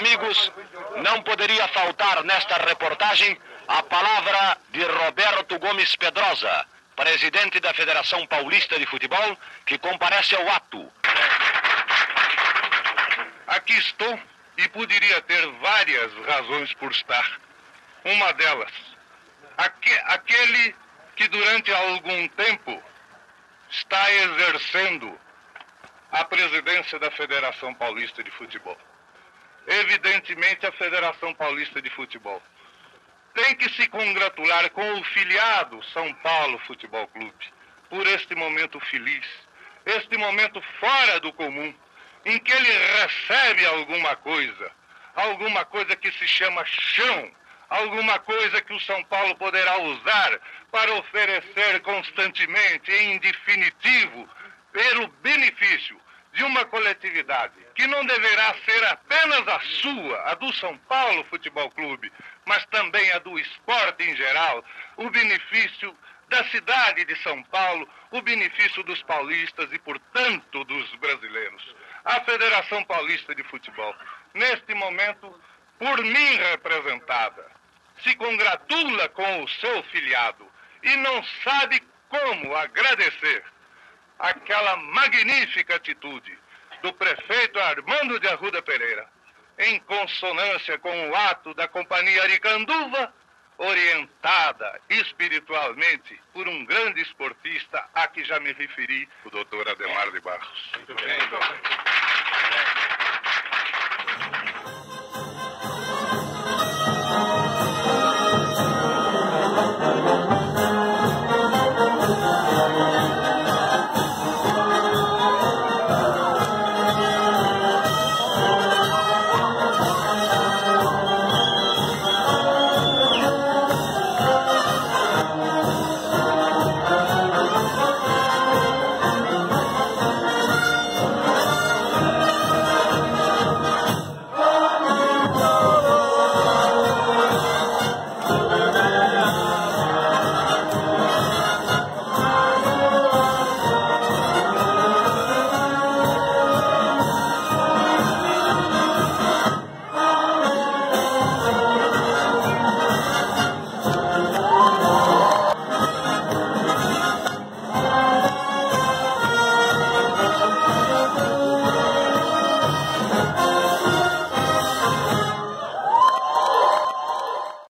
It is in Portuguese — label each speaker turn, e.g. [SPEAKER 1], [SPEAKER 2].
[SPEAKER 1] amigos, não poderia faltar nesta reportagem a palavra de Roberto Gomes Pedrosa, presidente da Federação Paulista de Futebol, que comparece ao ato.
[SPEAKER 2] Aqui estou e poderia ter várias razões por estar. Uma delas, aquele que durante algum tempo está exercendo a presidência da Federação Paulista de Futebol. Evidentemente, a Federação Paulista de Futebol. Tem que se congratular com o filiado São Paulo Futebol Clube. Por este momento feliz, este momento fora do comum, em que ele recebe alguma coisa, alguma coisa que se chama chão, alguma coisa que o São Paulo poderá usar para oferecer constantemente, em definitivo, pelo benefício de uma coletividade que não deverá ser apenas a sua, a do São Paulo Futebol Clube, mas também a do esporte em geral, o benefício da cidade de São Paulo, o benefício dos paulistas e, portanto, dos brasileiros. A Federação Paulista de Futebol, neste momento, por mim representada, se congratula com o seu filiado e não sabe como agradecer aquela magnífica atitude do prefeito Armando de Arruda Pereira, em consonância com o ato da Companhia Aricanduva, orientada espiritualmente por um grande esportista a que já me referi, o doutor Ademar de Barros. Muito bem.